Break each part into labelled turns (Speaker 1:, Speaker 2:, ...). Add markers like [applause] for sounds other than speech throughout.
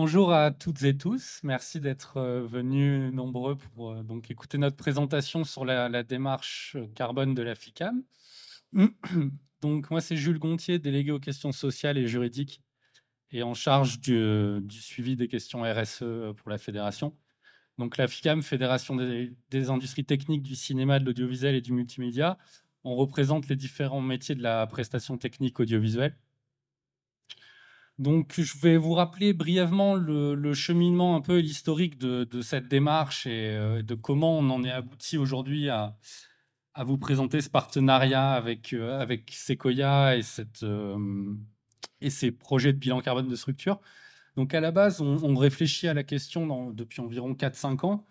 Speaker 1: Bonjour à toutes et tous. Merci d'être euh, venus nombreux pour euh, écouter notre présentation sur la, démarche euh, carbone de la FICAM. [clears throat] Donc moi c'est Jules Gontier, délégué aux questions sociales et juridiques et en charge du, suivi des questions RSE pour la fédération. Donc la FICAM, Fédération des, des industries techniques du cinéma, de l'audiovisuel et du multimédia, on représente les différents métiers de la prestation technique audiovisuelle. Donc, je vais vous rappeler brièvement le, cheminement un peu l'historique de, cette démarche et euh, de comment on en est abouti aujourd'hui à, vous présenter ce partenariat avec, euh, avec Sequoia et, cette, euh, et ces projets de bilan carbone de structure. Donc, à la base, on, réfléchit à la question depuis environ 4-5 ans,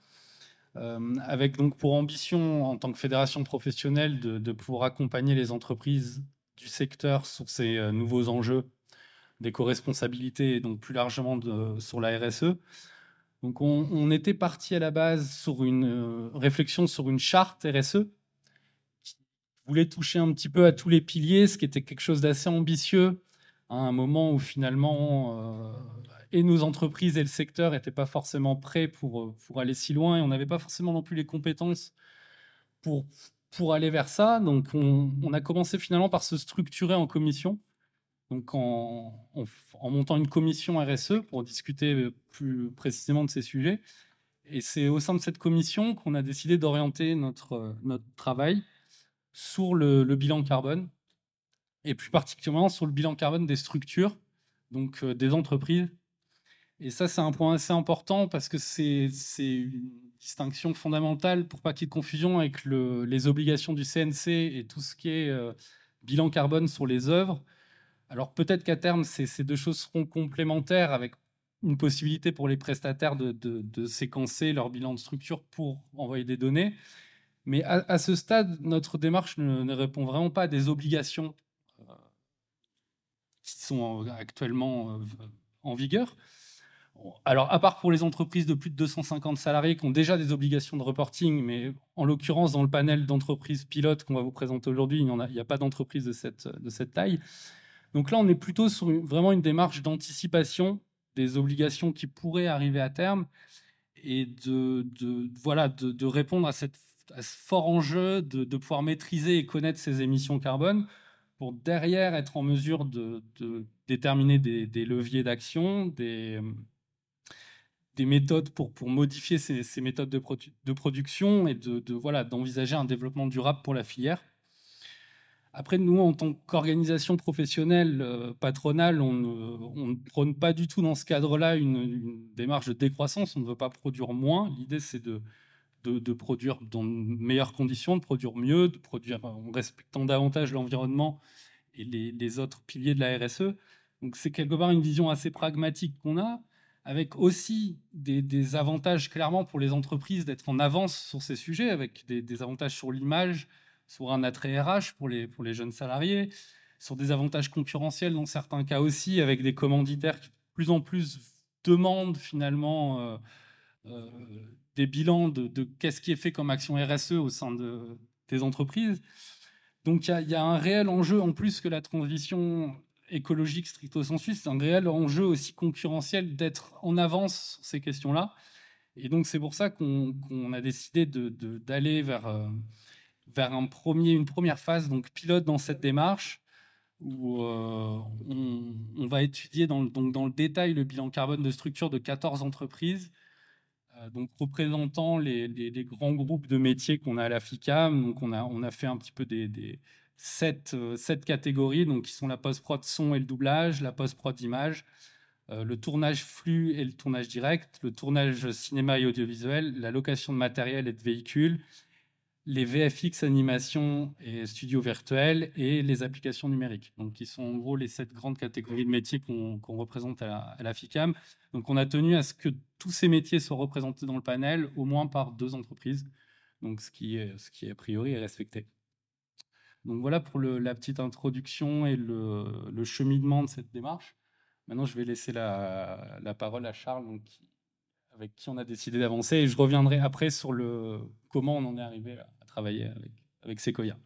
Speaker 1: avec donc pour ambition, en tant que fédération professionnelle, de pouvoir accompagner les entreprises du secteur sur ces nouveaux enjeux d'éco-responsabilité et donc plus largement sur la RSE. Donc on, était parti à la base sur une euh, réflexion sur une charte RSE qui voulait toucher un petit peu à tous les piliers, ce qui était quelque chose d'assez ambitieux à un moment où finalement euh, et nos entreprises et le secteur n'étaient pas forcément prêts pour, euh, pour aller si loin et on n'avait pas forcément non plus les compétences pour, pour aller vers ça. Donc on, on a commencé finalement par se structurer en commission donc en, montant une commission RSE pour discuter euh, plus précisément de ces sujets. Et c'est au sein de cette commission qu'on a décidé d'orienter notre, euh, notre travail sur le, bilan carbone, et plus particulièrement sur le bilan carbone des structures, donc euh, des entreprises. Et ça, c'est un point assez important parce que c'est une distinction fondamentale pour pas qu'il y ait de confusion avec les obligations du CNC et tout ce qui est bilan carbone sur les œuvres. Alors peut-être qu'à terme, ces, deux choses seront complémentaires avec une possibilité pour les prestataires de, séquencer leur bilan de structure pour envoyer des données. Mais à, ce stade, notre démarche ne, répond vraiment pas à des obligations euh, qui sont actuellement euh, en vigueur. Alors, à part pour les entreprises de plus de 250 salariés qui ont déjà des obligations de reporting, mais en l'occurrence, dans le panel d'entreprises pilotes qu'on va vous présenter aujourd'hui, il n'y a, pas d'entreprise de cette taille. Donc là, on est plutôt sur vraiment une démarche d'anticipation des obligations qui pourraient arriver à terme et de, voilà, de, répondre à, cette, ce fort enjeu de, pouvoir maîtriser et connaître ces émissions carbone pour derrière être en mesure de, déterminer des, leviers d'action, des, des méthodes pour, modifier ces, méthodes de, de, production et de, voilà, d'envisager un développement durable pour la filière. Après, nous, en tant qu'organisation professionnelle euh, patronale, on ne, prône pas du tout dans ce cadre-là une, démarche de décroissance. On ne veut pas produire moins. L'idée, c'est de, produire dans de meilleures conditions, de produire mieux, de produire en respectant davantage l'environnement et les, autres piliers de la RSE. Donc, c'est quelque part une vision assez pragmatique qu'on a, avec aussi des, avantages clairement pour les entreprises d'être en avance sur ces sujets, avec des avantages sur l'image, sur un attrait RH pour les, pour les jeunes salariés, sur des avantages concurrentiels dans certains cas aussi, avec des commanditaires qui de plus en plus demandent finalement euh, euh, des bilans de, qu'est-ce qui est fait comme action RSE au sein de, des entreprises. Donc il y, a un réel enjeu en plus que la transition écologique stricto sensu, c'est un réel enjeu aussi concurrentiel d'être en avance sur ces questions-là. Et donc c'est pour ça qu'on a décidé d'aller vers... Euh, vers une première phase, donc pilote dans cette démarche, où euh, on, va étudier dans, donc dans le détail le bilan carbone de structure de 14 entreprises, euh, donc représentant les, les, grands groupes de métiers qu'on a à la FICAM. Donc on a, on a fait un petit peu des, des sept, euh, sept, catégories, donc qui sont la post-prod son et le doublage, la post-prod image, le tournage flux et le tournage direct, le tournage cinéma et audiovisuel, la location de matériel et de véhicules, les VFX animation et studio virtuel et les applications numériques. Donc, qui sont en gros les sept grandes catégories de métiers qu'on représente à la, FICAM. Donc, on a tenu à ce que tous ces métiers soient représentés dans le panel, au moins par deux entreprises. Donc, ce qui ce qui a priori est respecté. Donc, voilà pour la petite introduction et le, cheminement de cette démarche. Maintenant, je vais laisser la, parole à Charles, avec qui on a décidé d'avancer. Et je reviendrai après sur le comment on en est arrivé là avec, Sequoia.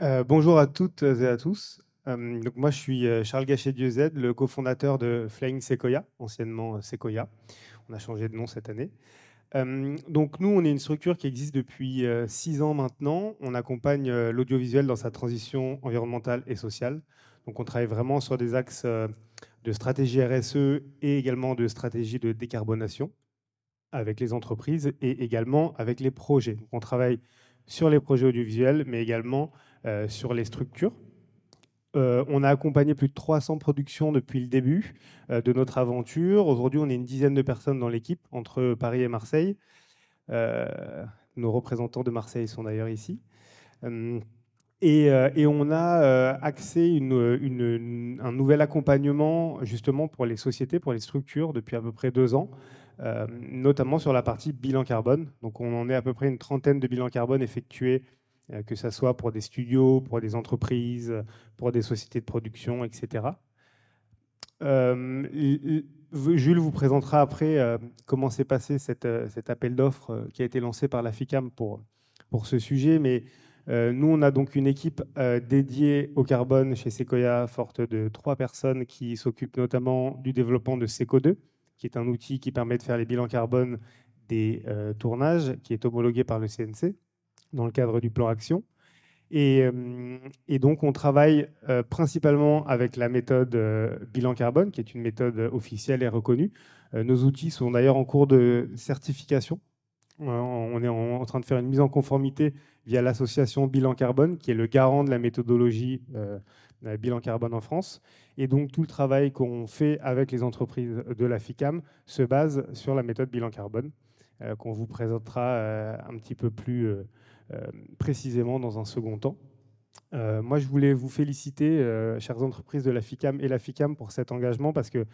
Speaker 2: Euh, bonjour à toutes et à tous. donc moi, je suis Charles Gachet-DieuZ, le cofondateur de Flying Sequoia, anciennement Sequoia. On a changé de nom cette année. donc nous, on est une structure qui existe depuis six ans maintenant. On accompagne l'audiovisuel dans sa transition environnementale et sociale. Donc on travaille vraiment sur des axes de stratégie RSE et également de stratégie de décarbonation avec les entreprises et également avec les projets. on travaille sur les projets audiovisuels, mais également euh, sur les structures. Euh, on a accompagné plus de 300 productions depuis le début euh, de notre aventure. Aujourd'hui, on est une dizaine de personnes dans l'équipe, entre Paris et Marseille. nos représentants de Marseille sont d'ailleurs ici. Et, on a axé un nouvel accompagnement justement pour les sociétés, pour les structures depuis à peu près deux ans, euh, notamment sur la partie bilan carbone. Donc on en est à peu près une trentaine de bilans carbone effectués, euh, que ce soit pour des studios, pour des entreprises, pour des sociétés de production, etc. Euh, Jules vous présentera après comment s'est passé cet appel d'offres qui a été lancé par la FICAM pour, pour ce sujet. Mais nous, on a donc une équipe dédiée au carbone chez Sequoia, forte de trois personnes qui s'occupent notamment du développement de Seco2, qui est un outil qui permet de faire les bilans carbone des euh, tournages, qui est homologué par le CNC dans le cadre du plan Action. Et, euh, donc, on travaille euh, principalement avec la méthode bilan carbone, qui est une méthode officielle et reconnue. nos outils sont d'ailleurs en cours de certification. on est en, train de faire une mise en conformité via l'association Bilan Carbone, qui est le garant de la méthodologie bilan carbone en France. Et donc tout le travail qu'on fait avec les entreprises de la FICAM se base sur la méthode bilan carbone, euh, qu'on vous présentera euh, un petit peu plus euh, précisément dans un second temps. moi, je voulais vous féliciter, chères entreprises de la FICAM et la FICAM, pour cet engagement, parce que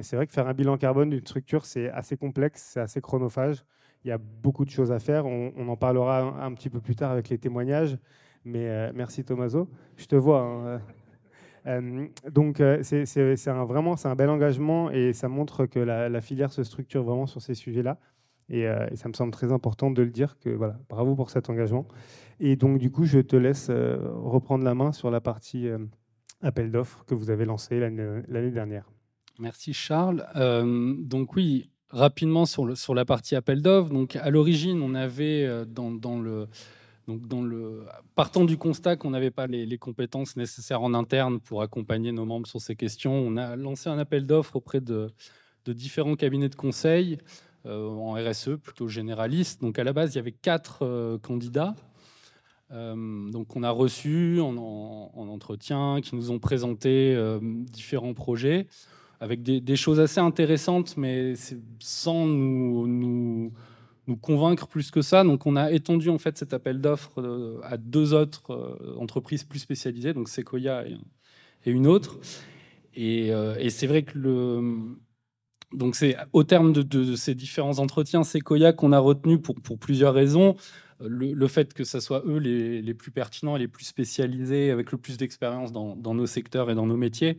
Speaker 2: c'est vrai que faire un bilan carbone d'une structure, c'est assez complexe, c'est assez chronophage. Il y a beaucoup de choses à faire. On, en parlera un, petit peu plus tard avec les témoignages. Mais merci Tomaso. Je te vois. Hein, euh, donc euh, c'est un, vraiment c'est un bel engagement et ça montre que la, filière se structure vraiment sur ces sujets-là. Euh, et, ça me semble très important de le dire que voilà, bravo pour cet engagement. Et donc du coup, je te laisse reprendre la main sur la partie appel d'offres que vous avez lancé l'année dernière.
Speaker 1: Merci Charles. donc oui, rapidement sur, la partie appel d'offres. Donc à l'origine, on avait dans le donc, partant du constat qu'on n'avait pas les, compétences nécessaires en interne pour accompagner nos membres sur ces questions, on a lancé un appel d'offres auprès de, différents cabinets de conseil euh, en RSE, plutôt généralistes. Donc, à la base, il y avait quatre euh, candidats. Euh, donc, on a reçu en, entretien, qui nous ont présenté différents projets avec des, choses assez intéressantes, mais sans nous nous convaincre plus que ça. Donc, on a étendu en fait cet appel d'offres euh, à deux autres euh, entreprises plus spécialisées, donc Sequoia et, une autre. Euh, et, c'est vrai que le, donc c'est au terme de, ces différents entretiens Sequoia qu'on a retenu pour, plusieurs raisons. Le, fait que ce soit eux les, plus pertinents et les plus spécialisés, avec le plus d'expérience dans, dans, nos secteurs et dans nos métiers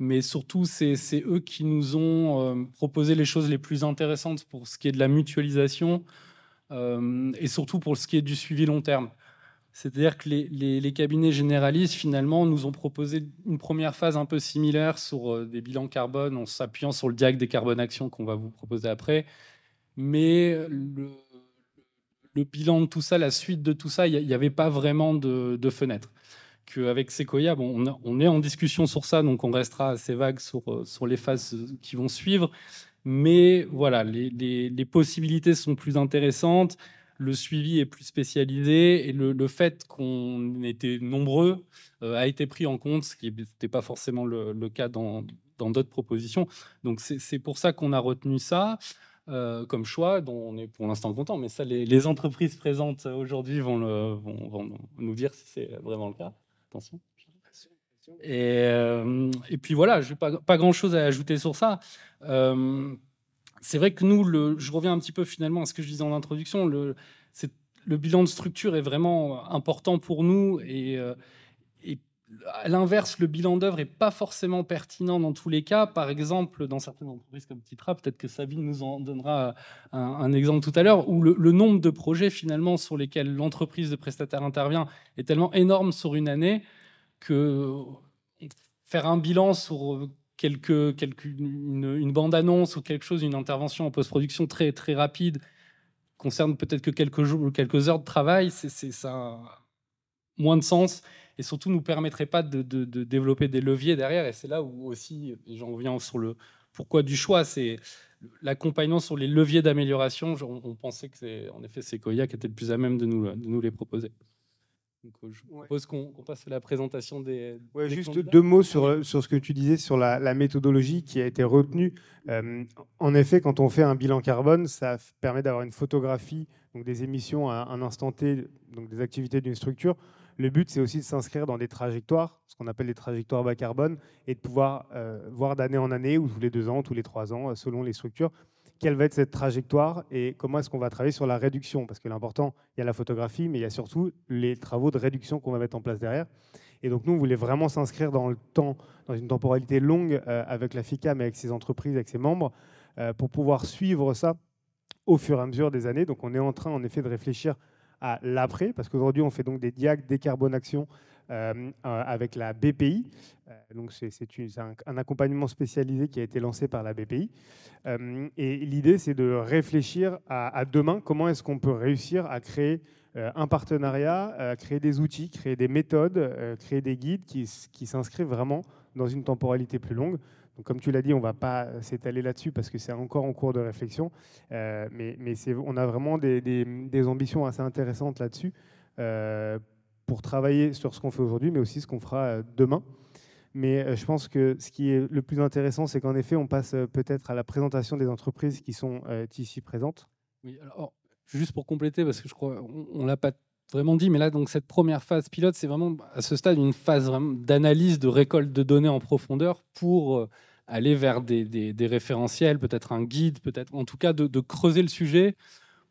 Speaker 1: mais surtout, c'est eux qui nous ont euh, proposé les choses les plus intéressantes pour ce qui est de la mutualisation euh, et surtout pour ce qui est du suivi long terme. C'est-à-dire que les, cabinets généralistes, finalement, nous ont proposé une première phase un peu similaire sur euh, des bilans carbone en s'appuyant sur le diag des carbone actions qu'on va vous proposer après. Mais le, bilan de tout ça, la suite de tout ça, il n'y avait pas vraiment de fenêtre qu'avec Sequoia, on, est en discussion sur ça, donc on restera assez vague sur, euh, les phases qui vont suivre. Mais voilà, les, possibilités sont plus intéressantes, le suivi est plus spécialisé et le, fait qu'on était nombreux euh, a été pris en compte, ce qui n'était pas forcément le, cas dans d'autres propositions. Donc c'est pour ça qu'on a retenu ça. Euh, comme choix, dont on est pour l'instant content, mais ça, les, entreprises présentes aujourd'hui vont, nous dire si c'est vraiment le cas. Attention. Et, euh, et, puis voilà, je n'ai pas, pas grand-chose à ajouter sur ça. Euh, c'est vrai que nous, le, je reviens un petit peu finalement à ce que je disais en introduction, le, le bilan de structure est vraiment important pour nous et, euh, à l'inverse, le bilan d'œuvre n'est pas forcément pertinent dans tous les cas. Par exemple, dans certaines entreprises comme Titra, peut-être que Sabine nous en donnera un, exemple tout à l'heure, où le, nombre de projets finalement sur lesquels l'entreprise de prestataire intervient est tellement énorme sur une année que faire un bilan sur quelque, quelque une, bande-annonce ou quelque chose, une intervention en post-production très, très rapide, concerne peut-être que quelques jours ou quelques heures de travail, c'est ça moins de sens et surtout nous permettrait pas de, de développer des leviers derrière. Et c'est là où aussi, j'en reviens sur le pourquoi du choix, c'est l'accompagnement sur les leviers d'amélioration. On, pensait que c'est en effet Sequoia qui était le plus à même de nous, de nous les proposer. Donc, euh, je propose qu'on passe à la présentation des.
Speaker 2: Ouais, juste deux mots sur, sur ce que tu disais sur la, méthodologie qui a été retenue. Euh, en effet, quand on fait un bilan carbone, ça permet d'avoir une photographie donc des émissions à un instant T, donc des activités d'une structure. Le but, c'est aussi de s'inscrire dans des trajectoires, ce qu'on appelle les trajectoires bas carbone, et de pouvoir euh, voir d'année en année, ou tous les deux ans, tous les trois ans, selon les structures, quelle va être cette trajectoire et comment est-ce qu'on va travailler sur la réduction. Parce que l'important, il y a la photographie, mais il y a surtout les travaux de réduction qu'on va mettre en place derrière. Et donc nous, on voulait vraiment s'inscrire dans le temps, dans une temporalité longue euh, avec la FICAM, avec ses entreprises, avec ses membres, euh, pour pouvoir suivre ça au fur et à mesure des années. Donc on est en train, en effet, de réfléchir à l'après, parce qu'aujourd'hui, on fait donc des diags décarbonation euh, euh, avec la BPI. Euh, donc c'est un, accompagnement spécialisé qui a été lancé par la BPI. et l'idée, c'est de réfléchir à, demain, comment est-ce qu'on peut réussir à créer un partenariat, à créer des outils, créer des méthodes, créer des guides qui s'inscrivent vraiment dans une temporalité plus longue. Comme tu l'as dit, on ne va pas s'étaler là-dessus parce que c'est encore en cours de réflexion. mais mais on a vraiment des, ambitions assez intéressantes là-dessus pour travailler sur ce qu'on fait aujourd'hui, mais aussi ce qu'on fera euh, demain. Mais euh, je pense que ce qui est le plus intéressant, c'est qu'en effet, on passe euh, peut-être à la présentation des entreprises qui sont ici présentes.
Speaker 1: Oui, alors, juste pour compléter, parce que je crois on, ne l'a pas vraiment dit, mais là, donc cette première phase pilote, c'est vraiment à ce stade une phase d'analyse, de récolte de données en profondeur pour aller vers des, référentiels, peut-être un guide, peut-être en tout cas de, creuser le sujet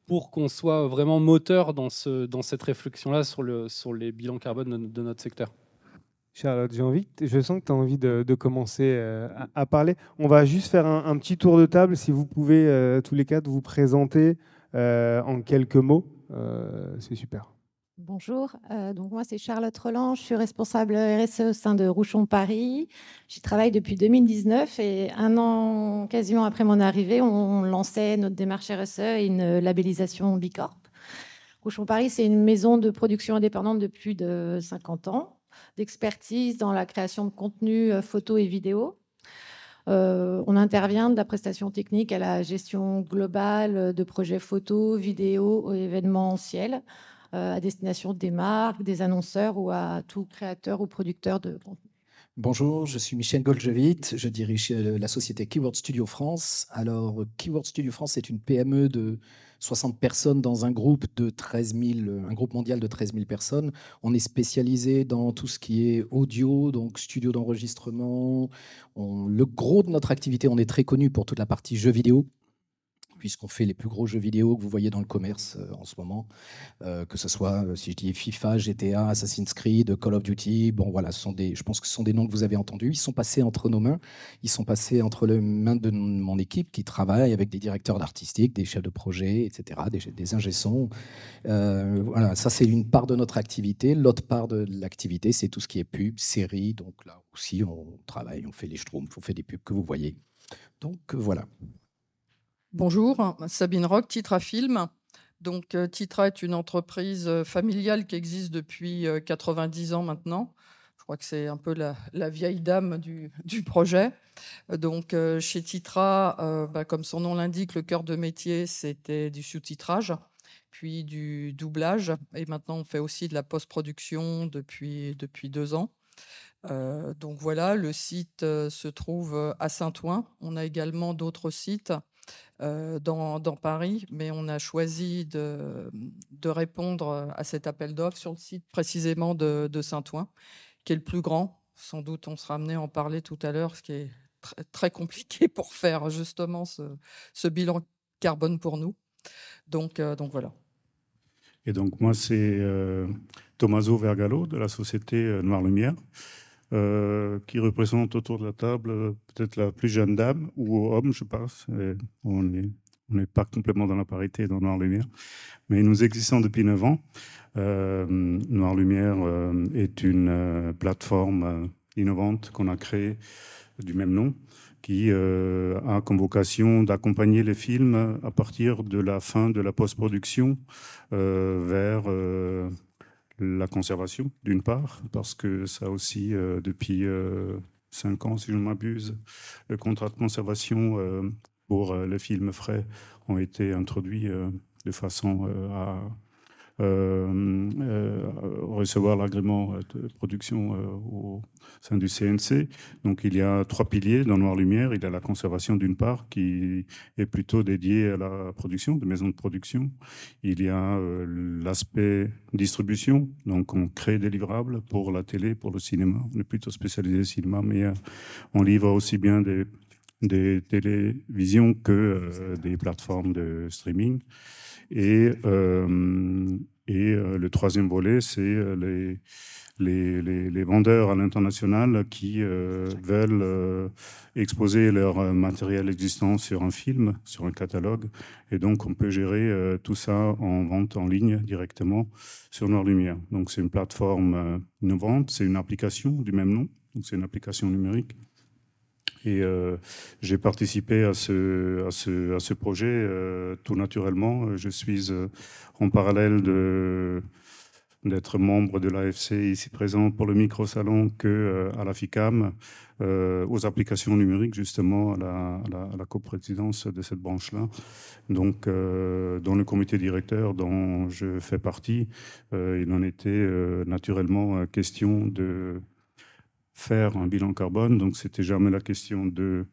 Speaker 1: pour qu'on soit vraiment moteur dans, ce, dans cette réflexion-là sur, le, sur les bilans carbone de, notre secteur.
Speaker 2: Charlotte, envie, je sens que tu as envie de, commencer euh, à, parler. On va juste faire un, petit tour de table, si vous pouvez euh, tous les quatre vous présenter euh, en quelques mots. C'est super.
Speaker 3: Bonjour, euh, donc moi c'est Charlotte Roland, je suis responsable RSE au sein de Rouchon Paris. J'y travaille depuis 2019 et un an quasiment après mon arrivée, on lançait notre démarche RSE et une labellisation Bicorp. Rouchon Paris, c'est une maison de production indépendante de plus de 50 ans, d'expertise dans la création de contenu euh, photo et vidéo. Euh, on intervient de la prestation technique à la gestion globale de projets photo, vidéo événementiels à destination des marques, des annonceurs ou à tout créateur ou producteur de contenu.
Speaker 4: Bonjour, je suis Michel Goldjevit, je dirige euh, la société Keyword Studio France. Alors, Keyword Studio France est une PME de 60 personnes dans un groupe de 13 un groupe mondial de 13 000 personnes. On est spécialisé dans tout ce qui est audio, donc studio d'enregistrement. Le gros de notre activité, on est très connu pour toute la partie jeux vidéo puisqu'on fait les plus gros jeux vidéo que vous voyez dans le commerce euh, en ce moment, euh, que ce soit, euh, si je dis FIFA, GTA, Assassin's Creed, Call of Duty, bon voilà, ce sont des, je pense que ce sont des noms que vous avez entendus. Ils sont passés entre nos mains, ils sont passés entre les mains de mon équipe qui travaille avec des directeurs d'artistique, des chefs de projet, etc., des, des voilà, ça c'est une part de notre activité. L'autre part de l'activité, c'est tout ce qui est pub, série. Donc là aussi, on travaille, on fait les schtroumpfs, on fait des pubs que vous voyez. Donc voilà.
Speaker 5: Bonjour, Sabine Rock, Titra Film. Donc, euh, Titra est une entreprise euh, familiale qui existe depuis 90 euh, ans maintenant. Je crois que c'est un peu la, vieille dame du, projet. Donc, chez Titra, bah, comme son nom l'indique, le cœur de métier, c'était du sous-titrage, puis du doublage. Et maintenant, on fait aussi de la post-production depuis, depuis deux ans. donc voilà, le site se trouve à Saint-Ouen. On a également d'autres sites euh, dans, Paris, mais on a choisi de, de répondre à cet appel d'offres sur le site précisément de, Saint-Ouen, qui est le plus grand. Sans doute, on sera amené à en parler tout à l'heure, ce qui est très, compliqué [laughs] pour faire justement ce, bilan carbone pour nous. Donc, euh, donc voilà.
Speaker 6: Et donc moi, c'est euh, Tommaso Vergalo de la société Noire Lumière. Euh, qui représente autour de la table euh, peut-être la plus jeune dame ou homme, je pense. on n'est on pas complètement dans la parité dans Noir Lumière, mais nous existons depuis 9 ans. Noir Lumière est une plateforme innovante qu'on a créée du même nom, qui a comme vocation d'accompagner les films à partir de la fin de la post-production vers la conservation, d'une part, parce que ça aussi, depuis cinq ans, si je ne m'abuse, le contrat de conservation pour les films frais ont été introduits de façon à euh, euh, recevoir l'agrément de production euh, au sein du CNC. Donc il y a trois piliers dans Noir Lumière. Il y a la conservation d'une part qui est plutôt dédiée à la production, de maisons de production. Il y a l'aspect distribution. Donc on crée des livrables pour la télé, pour le cinéma. On est plutôt spécialisé cinéma, mais on livre aussi bien des des télévisions que des plateformes de streaming. Et, euh, et euh, le troisième volet, c'est euh, les, les, les, vendeurs à l'international qui veulent exposer leur matériel existant sur un film, sur un catalogue. Et donc, on peut gérer tout ça en vente en ligne directement sur Noir Lumière. Donc, c'est une plateforme innovante, c'est une application du même nom. Donc, c'est une application numérique et euh, j'ai participé à ce, à ce, à ce projet euh, tout naturellement. Je suis euh, en parallèle de d'être membre de l'AFC ici présent pour le micro-salon que à la FICAM, aux applications numériques justement à la, à la, coprésidence de cette branche-là. Donc dans le comité directeur dont je fais partie, il en était naturellement question de faire un bilan carbone. Donc, c'était jamais la question de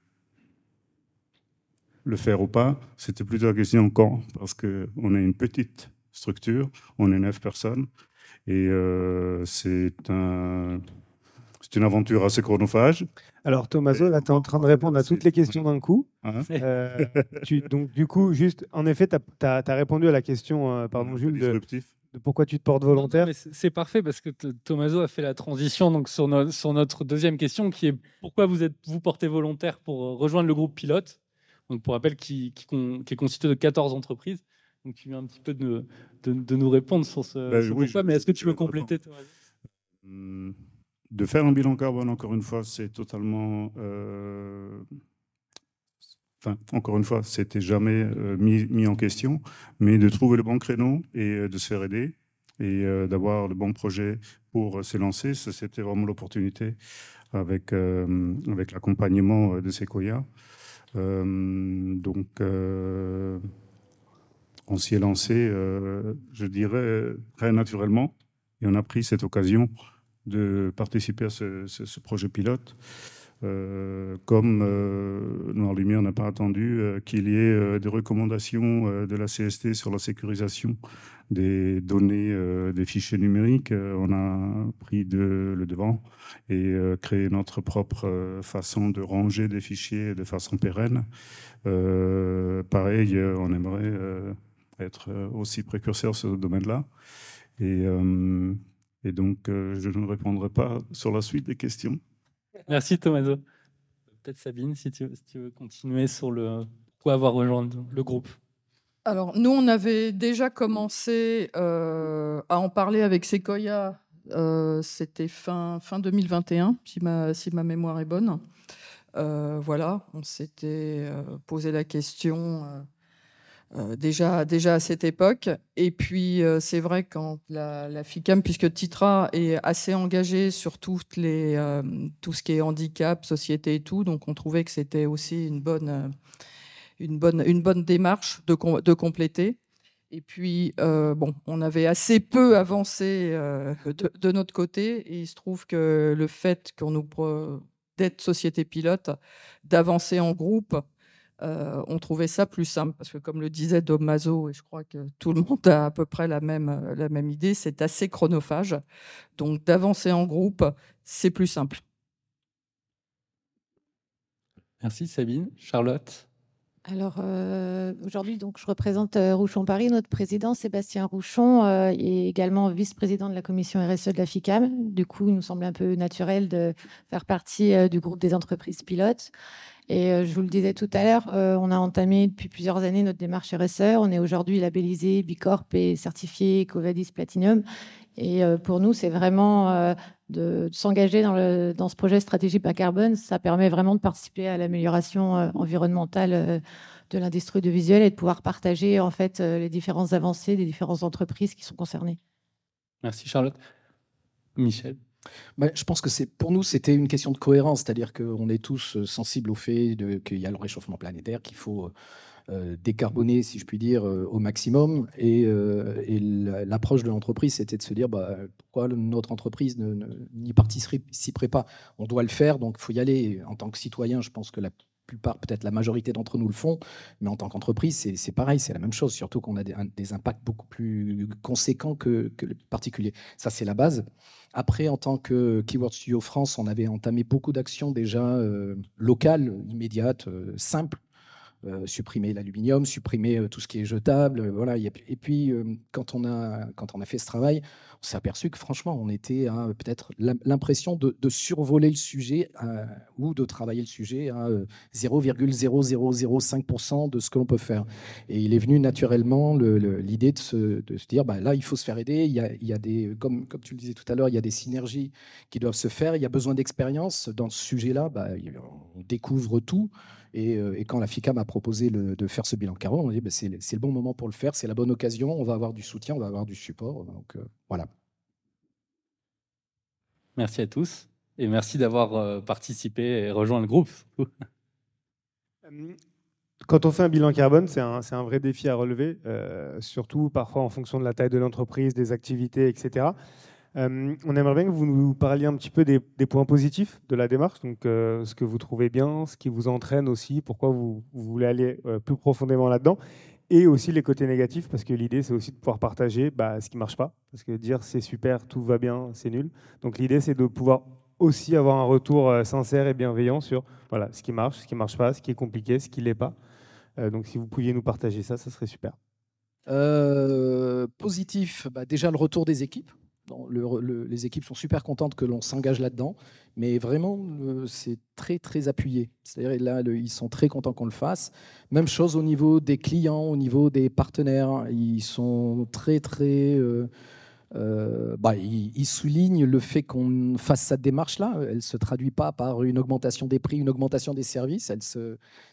Speaker 6: le faire ou pas. C'était plutôt la question quand, parce qu'on est une petite structure, on est neuf personnes, et euh, c'est un, une aventure assez chronophage.
Speaker 2: Alors, Thomaso, là, tu es en train de répondre à toutes les questions d'un coup. Hein euh, donc, du coup, juste, en effet, tu as, répondu à la question, euh, pardon, Jules, de, pourquoi tu te portes volontaire.
Speaker 1: C'est parfait parce que Thomaso a fait la transition donc sur, sur, notre deuxième question qui est pourquoi vous êtes vous portez volontaire pour euh, rejoindre le groupe pilote? Donc pour rappel, qui, qui, est constitué de 14 entreprises. Donc tu viens un petit peu de, de, nous répondre sur ce, ben pourquoi, mais est-ce que tu veux compléter
Speaker 6: hum, De faire un bilan carbone, encore une fois, c'est totalement euh, encore une fois, c'était jamais euh, mis, en question, mais de trouver le bon créneau et euh, de se faire aider et euh, d'avoir le bon projet pour s'élancer, c'était vraiment l'opportunité avec, avec l'accompagnement de Sequoia. donc, on s'y est lancé, je dirais, très naturellement, et on a pris cette occasion de participer à ce projet pilote. Euh, comme euh, Noir Lumière n'a pas attendu euh, qu'il y ait des recommandations de la CST sur la sécurisation des données des fichiers numériques, on a pris le devant et créé notre propre façon de ranger des fichiers de façon pérenne. pareil, on aimerait être aussi précurseur sur ce domaine-là. Et donc, je ne répondrai pas sur la suite des questions.
Speaker 1: Merci Thomaso. Peut-être Sabine, si tu, veux continuer sur le pourquoi avoir rejoint le groupe.
Speaker 5: Alors, nous, on avait déjà commencé euh, à en parler avec Sequoia. Euh, c'était fin, fin 2021, si ma, si ma mémoire est bonne. Euh, voilà, on s'était posé la question euh, déjà, déjà à cette époque. Et puis, euh, c'est vrai, quand la, FICAM, puisque Titra est assez engagée sur euh, tout ce qui est handicap, société et tout, donc on trouvait que c'était aussi une bonne, une bonne, une bonne démarche de, compléter. Et puis, bon, on avait assez peu avancé de, de, notre côté. Et il se trouve que le fait qu'on nous d'être société pilote, d'avancer en groupe, euh, on trouvait ça plus simple parce que, comme le disait Domazo, et je crois que tout le monde a à peu près la même, euh, la même idée, c'est assez chronophage. Donc, d'avancer en groupe, c'est plus simple.
Speaker 1: Merci Sabine. Charlotte?
Speaker 3: Alors euh, aujourd'hui, donc je représente Rouchon Paris. Notre président Sébastien Rouchon est également vice-président de la commission RSE de la FICAM. Du coup, il nous semble un peu naturel de faire partie du groupe des entreprises pilotes. Et je vous le disais tout à l'heure, on a entamé depuis plusieurs années notre démarche RSE. On est aujourd'hui labellisé Bicorp et certifié Covadis Platinum. Et pour nous, c'est vraiment de, s'engager dans, dans, ce projet stratégie bas carbone. Ça permet vraiment de participer à l'amélioration environnementale de l'industrie audiovisuelle et de pouvoir partager en fait les différentes avancées des différentes entreprises qui sont concernées.
Speaker 1: Merci Charlotte. Michel.
Speaker 4: Bah, je pense que pour nous, c'était une question de cohérence, c'est-à-dire qu'on est tous euh, sensibles au fait qu'il y a le réchauffement planétaire, qu'il faut euh, décarboner, si je puis dire, euh, au maximum. Et, l'approche de l'entreprise, c'était de se dire bah, pourquoi notre entreprise n'y participerait pas? On doit le faire, donc il faut y aller. En tant que citoyen, je pense que la plupart, peut-être la majorité d'entre nous le font, mais en tant qu'entreprise, c'est pareil, c'est la même chose, surtout qu'on a des, impacts beaucoup plus conséquents que, que les particuliers. Ça, c'est la base. Après, en tant que Keyword Studio France, on avait entamé beaucoup d'actions déjà euh, locales, immédiates, euh, simples. Euh, supprimer l'aluminium, supprimer tout ce qui est jetable, voilà. Et puis, quand on a quand on a fait ce travail, on s'est aperçu que franchement, on était peut-être l'impression de, survoler le sujet euh, ou de travailler le sujet à 0,0005% euh, de ce que l'on peut faire. Et il est venu naturellement l'idée de se, dire, bah, là, il faut se faire aider. Il y a, il y a des, comme, comme tu le disais tout à l'heure, il y a des synergies qui doivent se faire. Il y a besoin d'expérience. Dans ce sujet-là, bah, on découvre tout. Et, euh, quand la FICA m'a proposé de faire ce bilan carbone, on a dit bah, c'est le bon moment pour le faire, c'est la bonne occasion, on va avoir du soutien, on va avoir du support. Donc voilà.
Speaker 1: Merci à tous et merci d'avoir euh, participé et rejoint le groupe.
Speaker 2: Euh, quand on fait un bilan carbone, c'est un, un, vrai défi à relever, euh, surtout parfois en fonction de la taille de l'entreprise, des activités, etc. on aimerait bien que vous nous parliez un petit peu des, points positifs de la démarche, donc ce que vous trouvez bien, ce qui vous entraîne aussi, pourquoi vous, voulez aller plus profondément là-dedans, et aussi les côtés négatifs, parce que l'idée, c'est aussi de pouvoir partager bah, ce qui ne marche pas, parce que dire c'est super, tout va bien, c'est nul. Donc l'idée, c'est de pouvoir aussi avoir un retour euh, sincère et bienveillant sur voilà, ce qui marche, ce qui ne marche pas, ce qui est compliqué, ce qui ne l'est pas. Euh, donc si vous pouviez nous partager ça, ça serait super.
Speaker 4: Euh, positif, bah, déjà le retour des équipes les équipes sont super contentes que l'on s'engage là-dedans, mais vraiment, c'est très, très appuyé. C'est-à-dire, là, ils sont très contents qu'on le fasse. Même chose au niveau des clients, au niveau des partenaires. Ils sont très, très. Euh, euh, bah, il, souligne le fait qu'on fasse cette démarche-là. Elle ne se traduit pas par une augmentation des prix, une augmentation des services.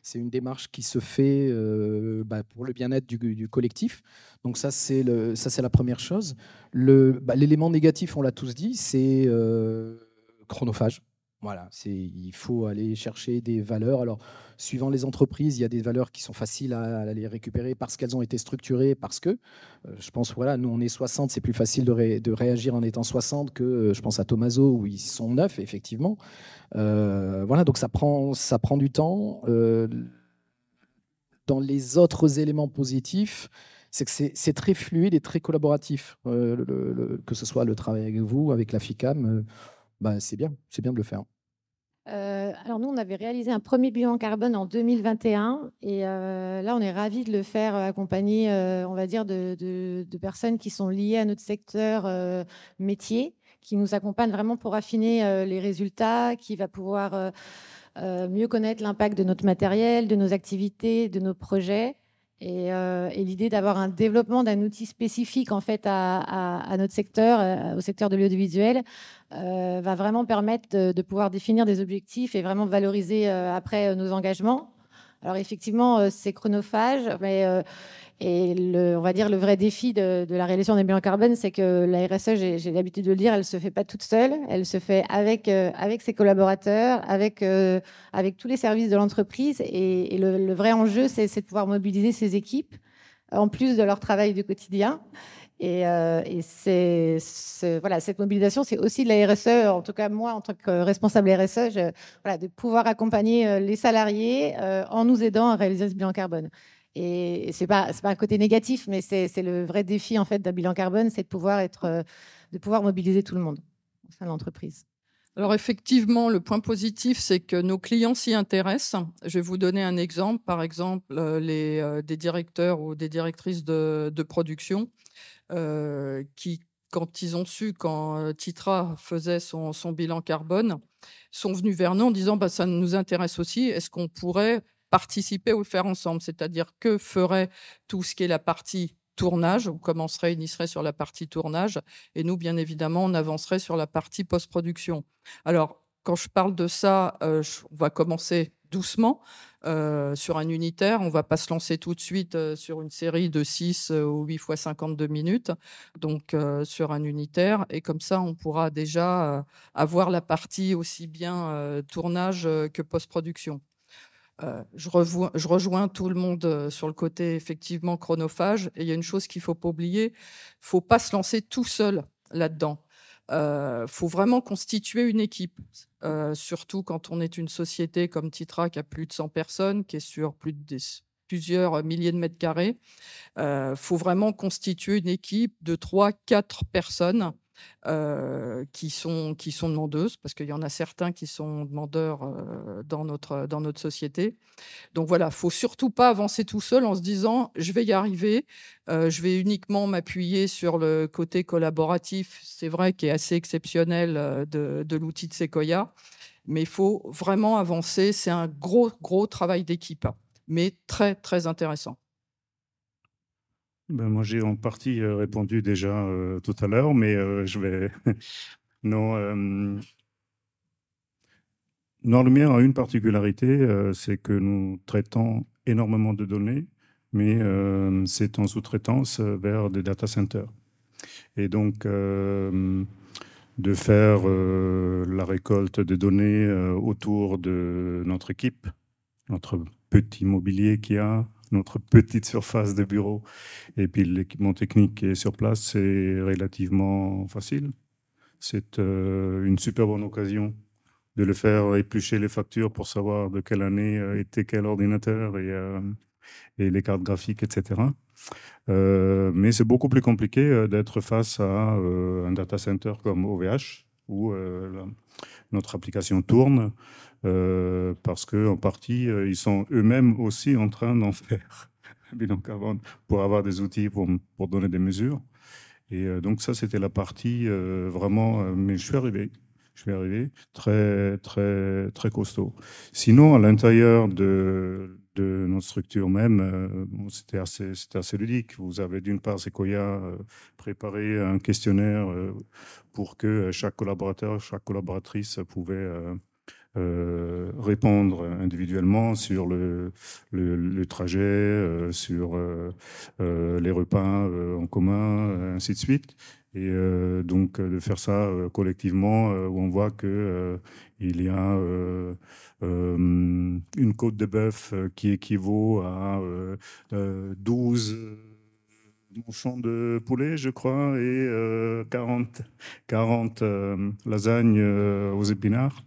Speaker 4: C'est une démarche qui se fait euh, bah, pour le bien-être du, collectif. Donc ça, c'est la première chose. Bah, l'élément négatif, on l'a tous dit, c'est euh, chronophage. Voilà, il faut aller chercher des valeurs. Alors, suivant les entreprises, il y a des valeurs qui sont faciles à, les récupérer parce qu'elles ont été structurées, parce que, euh, je pense, voilà, nous on est 60, c'est plus facile de, réagir en étant 60 que, euh, je pense à Tomaso, où ils sont 9, effectivement. Euh, voilà, donc ça prend, ça prend du temps. dans les autres éléments positifs, c'est que c'est très fluide et très collaboratif, que ce soit le travail avec vous, avec la FICAM. Bah, c'est bien, c'est bien de le faire.
Speaker 3: Euh, alors nous, on avait réalisé un premier bilan carbone en 2021 et euh, là, on est ravis de le faire euh, accompagner, on va dire, de, personnes qui sont liées à notre secteur métier, qui nous accompagnent vraiment pour affiner les résultats, qui va pouvoir mieux connaître l'impact de notre matériel, de nos activités, de nos projets. Et, l'idée d'avoir un développement d'un outil spécifique en fait à, notre secteur, au secteur de l'audiovisuel, euh, va vraiment permettre de, pouvoir définir des objectifs et vraiment valoriser euh, après euh, nos engagements. Alors effectivement, c'est chronophage, mais et le, on va dire le vrai défi de, la réalisation des bilans carbone, c'est que la RSE, j'ai l'habitude de le dire, elle se fait pas toute seule, elle se fait avec avec ses collaborateurs, avec tous les services de l'entreprise. Et, le, le, vrai enjeu, c'est de pouvoir mobiliser ces équipes en plus de leur travail du quotidien. Et, euh, c'est, voilà, cette mobilisation, c'est aussi de la RSE. En tout cas, moi, en tant que responsable RSE, de pouvoir accompagner euh, les salariés euh, en nous aidant à réaliser ce bilan carbone. Et c'est pas pas un côté négatif, mais c'est le vrai défi en fait d'un bilan carbone, c'est de de pouvoir mobiliser tout le monde au sein de l'entreprise.
Speaker 5: Alors effectivement, le point positif, c'est que nos clients s'y intéressent. Je vais vous donner un exemple. Par exemple, les, des directeurs ou des directrices de, de production euh, qui quand ils ont su, quand Titra faisait son, bilan carbone, sont venus vers nous en disant bah, ça nous intéresse aussi, est-ce qu'on pourrait participer ou le faire ensemble? C'est-à-dire que ferait tout ce qui est la partie tournage, on commencerait, initierait sur la partie tournage, et nous, bien évidemment, on avancerait sur la partie post-production. Alors, quand je parle de ça, on va commencer doucement euh, sur un unitaire. On ne va pas se lancer tout de suite euh, sur une série de 6 euh, ou 8 fois 52 minutes, donc sur un unitaire. Et comme ça, on pourra déjà avoir la partie aussi bien tournage que post-production. Je, je, rejoins tout le monde sur le côté effectivement chronophage. Et il y a une chose qu'il ne faut pas oublier, il ne faut pas se lancer tout seul là-dedans. Il faut vraiment constituer une équipe. Euh, surtout quand on est une société comme Titra qui a plus de 100 personnes, qui est sur plusieurs milliers de mètres carrés. Il euh, faut vraiment constituer une équipe de 3-4 personnes qui, sont, qui sont demandeuses, parce qu'il y en a certains qui sont demandeurs dans, notre, dans notre société. Donc voilà, il faut surtout pas avancer tout seul en se disant je vais y arriver, je vais uniquement m'appuyer sur le côté collaboratif, c'est vrai, qui est assez exceptionnel de, de l'outil de Sequoia, mais il faut vraiment avancer. C'est un gros, gros travail d'équipe, mais très, très intéressant.
Speaker 6: Ben, moi, j'ai en partie euh, répondu déjà euh, tout à l'heure, mais euh, je vais. [laughs] non. Lumière a une particularité, c'est que nous traitons énormément de données, mais c'est en sous-traitance vers des data centers. Et donc, de faire la récolte de données autour de notre équipe, notre petit mobilier qui a, notre petite surface de bureau. Et puis l'équipement technique qui est sur place, c'est relativement facile. C'est euh, une super bonne occasion de le faire éplucher les factures pour savoir de quelle année euh, était quel ordinateur et, euh, et les cartes graphiques, etc. mais c'est beaucoup plus compliqué d'être face à un data center comme OVH, où notre application tourne euh, parce qu'en partie, euh, ils sont eux-mêmes aussi en train d'en faire [laughs] carbone pour avoir des outils pour, pour donner des mesures. Et euh, donc ça, c'était la partie vraiment, mais je suis arrivé. Je suis arrivé très, très, très costaud. Sinon, à l'intérieur de, de notre structure même, c'était assez, assez ludique. Vous avez d'une part Sequoia préparé un questionnaire pour que chaque collaborateur, chaque collaboratrice pouvait euh, répondre individuellement sur le, le, trajet, euh, sur euh, les repas en commun, ainsi de suite. Et donc de faire ça collectivement, où on voit que il y a une côte de bœuf qui équivaut à 12 champ de poulet, je crois, et 40, 40 lasagnes aux épinards.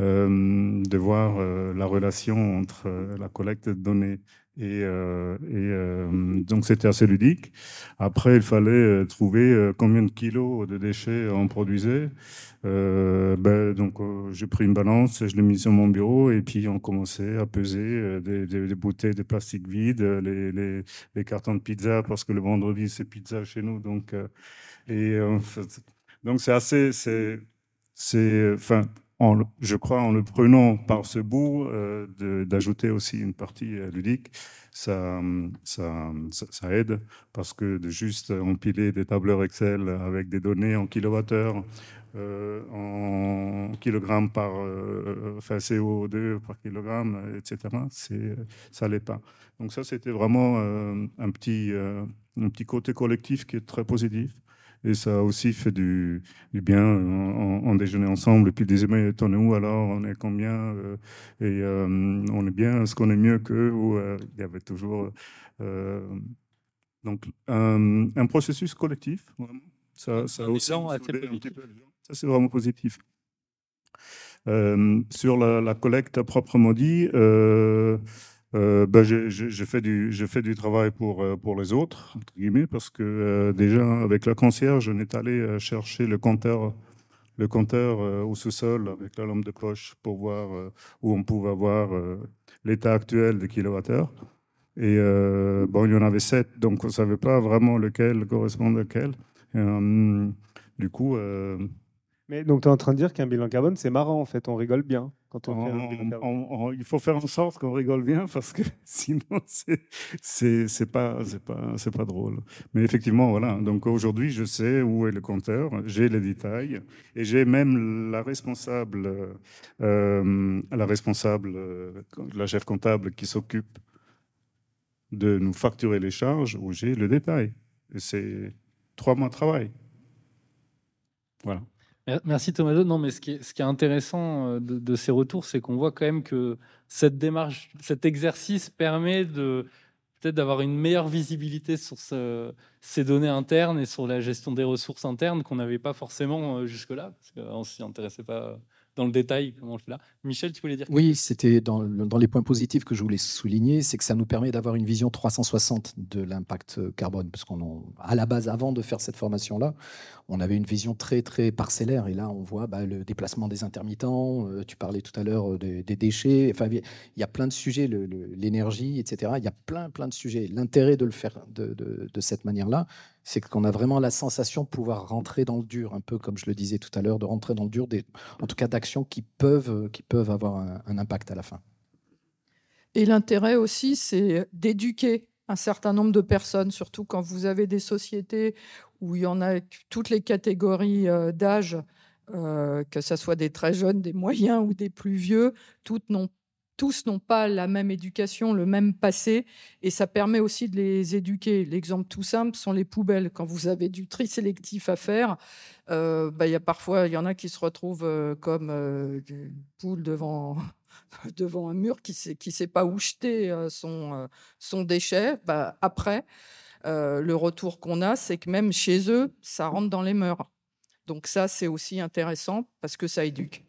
Speaker 6: Euh, de voir euh, la relation entre euh, la collecte de données et, et donc c'était assez ludique. Après, il fallait trouver combien de kilos de déchets on produisait. ben, donc j'ai pris une balance, je l'ai mis sur mon bureau et puis on commençait à peser des, bouteilles de plastique vides, les, les, les, cartons de pizza parce que le vendredi c'est pizza chez nous. Donc, et, donc c'est assez, c'est, c'est, je crois, en le prenant par ce bout, euh, d'ajouter aussi une partie euh, ludique, ça, aide parce que de juste empiler des tableurs Excel avec des données en kilowattheures, euh, en kilogrammes par, enfin CO2 par kilogramme, etc., ça l'est pas. Donc ça, c'était vraiment un, petit, un petit côté collectif qui est très positif. Et ça a aussi fait du, du bien. en déjeuner ensemble et puis disait mais t'en es où alors? On est combien euh, Et euh, on est bien? Est-ce qu'on est mieux qu'eux? Ou euh, il y avait toujours donc un, processus collectif. Vraiment. Ça, ça aussi, ça c'est vraiment positif. sur la, la, collecte proprement dit. Euh, ben j'ai fait, du, travail pour, euh, les autres, parce que euh, déjà, avec la concierge, on est allé chercher le compteur, au sous-sol avec la lampe de cloche pour voir où on pouvait avoir l'état actuel des kilowattheures. Et bon, il y en avait sept, donc on ne savait pas vraiment lequel correspond à lequel. du coup,
Speaker 2: mais donc, tu es en train de dire qu'un bilan carbone, c'est marrant, en fait. On rigole bien quand on, fait
Speaker 6: un bilan carbone. il faut faire en sorte qu'on rigole bien [laughs] parce que sinon, c'est pas, pas, pas drôle. Mais effectivement, voilà. Donc, aujourd'hui, je sais où est le compteur, j'ai les détails et j'ai même la responsable, euh, la responsable, euh, la chef comptable qui s'occupe de nous facturer les charges où j'ai le détail. C'est trois mois de travail. Voilà.
Speaker 1: Merci Thomas. Non, mais ce qui est, ce qui est intéressant euh, de, ces retours, c'est qu'on voit quand même que cette démarche, cet exercice permet de peut-être d'avoir une meilleure visibilité sur ces données internes et sur la gestion des ressources internes qu'on n'avait pas forcément euh, jusque-là, parce qu'on s'y intéressait pas dans le détail comment on le fait là. Michel, tu voulais dire
Speaker 4: Oui, c'était dans, dans, les points positifs que je voulais souligner, c'est que ça nous permet d'avoir une vision 360 de l'impact carbone, parce qu'on à la base, avant de faire cette formation-là, on avait une vision très très parcellaire, et là on voit bah, le déplacement des intermittents. Euh, tu parlais tout à l'heure euh, des, déchets. Enfin, il y a plein de sujets, l'énergie, etc. Il y a plein plein de sujets. L'intérêt de le faire de, de, de cette manière-là, c'est qu'on a vraiment la sensation de pouvoir rentrer dans le dur, un peu comme je le disais tout à l'heure, de rentrer dans le dur, des, en tout cas d'actions qui peuvent, qui peuvent avoir un, impact à la fin.
Speaker 5: Et l'intérêt aussi, c'est d'éduquer un certain nombre de personnes, surtout quand vous avez des sociétés où il y en a toutes les catégories euh, d'âge, euh, que ce soit des très jeunes, des moyens ou des plus vieux, toutes n'ont tous n'ont pas la même éducation, le même passé, et ça permet aussi de les éduquer. L'exemple tout simple sont les poubelles. Quand vous avez du tri sélectif à faire, euh, bah, y a parfois, il y en a qui se retrouvent euh, comme euh, des devant, [laughs] devant un mur qui ne sait pas où jeter euh, son, son déchet. Bah, après, le retour qu'on a, c'est que même chez eux, ça rentre dans les mœurs. Donc ça, c'est aussi intéressant parce que ça éduque.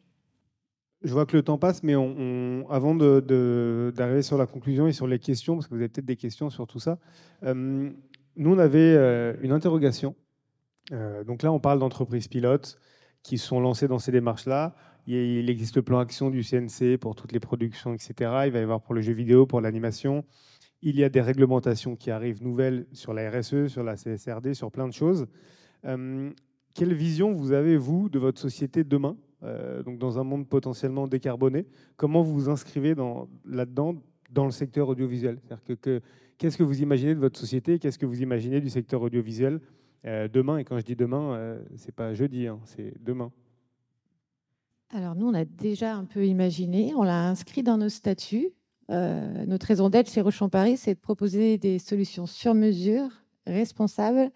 Speaker 2: Je vois que le temps passe, mais on, avant d'arriver sur la conclusion et sur les questions, parce que vous avez peut-être des questions sur tout ça, euh, nous, on avait euh, une interrogation. Euh, donc là, on parle d'entreprises pilotes qui sont lancées dans ces démarches-là. Il existe le plan action du CNC pour toutes les productions, etc. Il va y avoir pour le jeu vidéo, pour l'animation. Il y a des réglementations qui arrivent nouvelles sur la RSE, sur la CSRD, sur plein de choses. quelle vision vous avez, vous, de votre société demain donc dans un monde potentiellement décarboné. Comment vous vous inscrivez là-dedans dans le secteur audiovisuel? Que, Qu'est-ce que vous imaginez de votre société? Qu'est-ce que vous imaginez du secteur audiovisuel euh, demain? Et quand je dis demain, euh, c'est pas jeudi, hein, c'est demain.
Speaker 3: Alors nous, on a déjà un peu imaginé, on l'a inscrit dans nos statuts. notre raison d'être chez Rochon Paris, c'est de proposer des solutions sur mesure, responsables,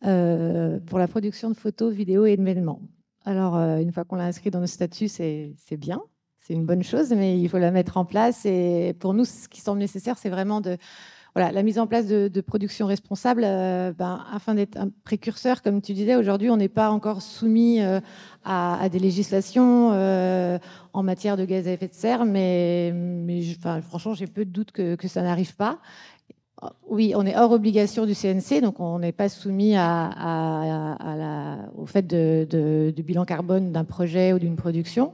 Speaker 3: pour la production de photos, vidéos et d'événements. Alors, euh, une fois qu'on l'a inscrit dans nos statuts, c'est bien, c'est une bonne chose, mais il faut la mettre en place. Et pour nous, ce qui semble nécessaire, c'est vraiment la mise en place de, production responsable, euh, ben, afin d'être un précurseur, comme tu disais, aujourd'hui, on n'est pas encore soumis euh, à, des législations en matière de gaz à effet de serre, mais, franchement, j'ai peu de doutes que ça n'arrive pas. Oui, on est hors obligation du CNC, donc on n'est pas soumis au fait du bilan carbone d'un projet ou d'une production.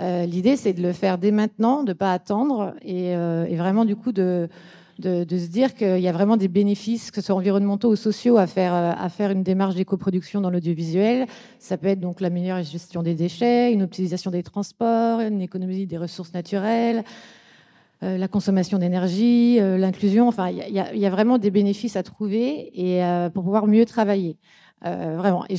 Speaker 3: Euh, l'idée, c'est de le faire dès maintenant, de ne pas attendre, euh, et, vraiment du coup de, se dire qu'il y a vraiment des bénéfices, que ce soit environnementaux ou sociaux, à faire, à faire une démarche d'éco-production dans l'audiovisuel. Ça peut être donc la meilleure gestion des déchets, une optimisation des transports, une économie des ressources naturelles, la consommation d'énergie, euh, l'inclusion. Enfin, il y, a vraiment des bénéfices à trouver et euh, pour pouvoir mieux travailler. vraiment. Et